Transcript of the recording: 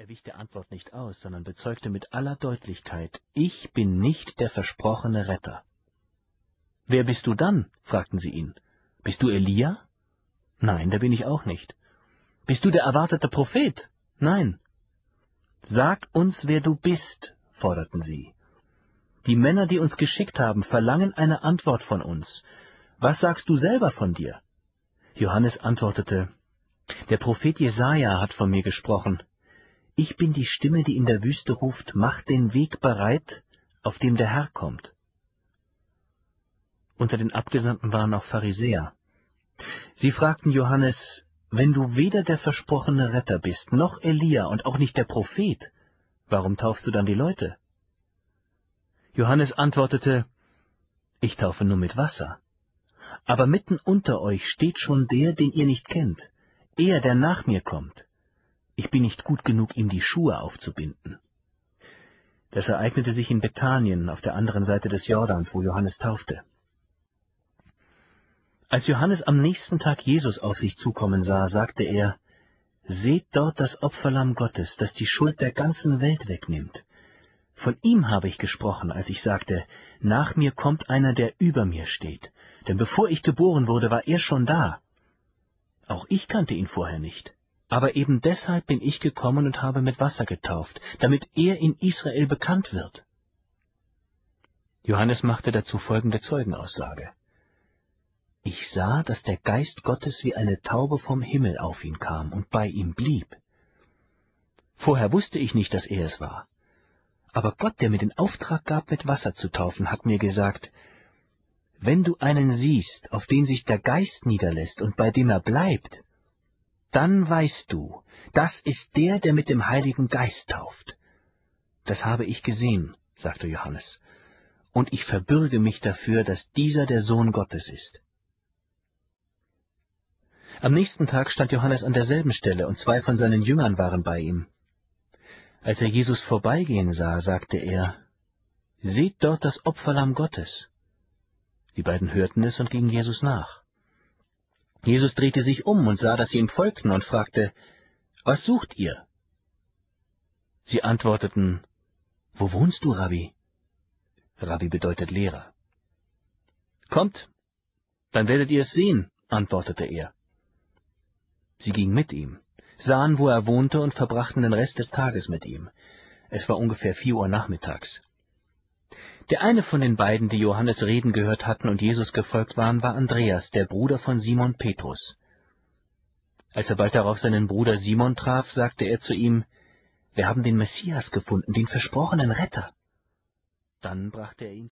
Er wich der Antwort nicht aus, sondern bezeugte mit aller Deutlichkeit, ich bin nicht der versprochene Retter. Wer bist du dann? fragten sie ihn. Bist du Elia? Nein, der bin ich auch nicht. Bist du der erwartete Prophet? Nein. Sag uns, wer du bist, forderten sie. Die Männer, die uns geschickt haben, verlangen eine Antwort von uns. Was sagst du selber von dir? Johannes antwortete, Der Prophet Jesaja hat von mir gesprochen. Ich bin die Stimme, die in der Wüste ruft, macht den Weg bereit, auf dem der Herr kommt. Unter den Abgesandten waren auch Pharisäer. Sie fragten Johannes, wenn du weder der versprochene Retter bist, noch Elia und auch nicht der Prophet, warum taufst du dann die Leute? Johannes antwortete, ich taufe nur mit Wasser. Aber mitten unter euch steht schon der, den ihr nicht kennt, er, der nach mir kommt. Ich bin nicht gut genug, ihm die Schuhe aufzubinden. Das ereignete sich in Bethanien auf der anderen Seite des Jordans, wo Johannes taufte. Als Johannes am nächsten Tag Jesus auf sich zukommen sah, sagte er, Seht dort das Opferlamm Gottes, das die Schuld der ganzen Welt wegnimmt. Von ihm habe ich gesprochen, als ich sagte, Nach mir kommt einer, der über mir steht, denn bevor ich geboren wurde, war er schon da. Auch ich kannte ihn vorher nicht. Aber eben deshalb bin ich gekommen und habe mit Wasser getauft, damit er in Israel bekannt wird. Johannes machte dazu folgende Zeugenaussage. Ich sah, dass der Geist Gottes wie eine Taube vom Himmel auf ihn kam und bei ihm blieb. Vorher wusste ich nicht, dass er es war. Aber Gott, der mir den Auftrag gab, mit Wasser zu taufen, hat mir gesagt, wenn du einen siehst, auf den sich der Geist niederlässt und bei dem er bleibt, dann weißt du, das ist der, der mit dem Heiligen Geist tauft. Das habe ich gesehen, sagte Johannes, und ich verbürge mich dafür, dass dieser der Sohn Gottes ist. Am nächsten Tag stand Johannes an derselben Stelle, und zwei von seinen Jüngern waren bei ihm. Als er Jesus vorbeigehen sah, sagte er, Seht dort das Opferlamm Gottes. Die beiden hörten es und gingen Jesus nach. Jesus drehte sich um und sah, dass sie ihm folgten und fragte, Was sucht ihr? Sie antworteten, Wo wohnst du, Rabbi? Rabbi bedeutet Lehrer. Kommt, dann werdet ihr es sehen, antwortete er. Sie gingen mit ihm, sahen, wo er wohnte und verbrachten den Rest des Tages mit ihm. Es war ungefähr vier Uhr nachmittags. Der eine von den beiden, die Johannes reden gehört hatten und Jesus gefolgt waren, war Andreas, der Bruder von Simon Petrus. Als er bald darauf seinen Bruder Simon traf, sagte er zu ihm, Wir haben den Messias gefunden, den versprochenen Retter. Dann brachte er ihn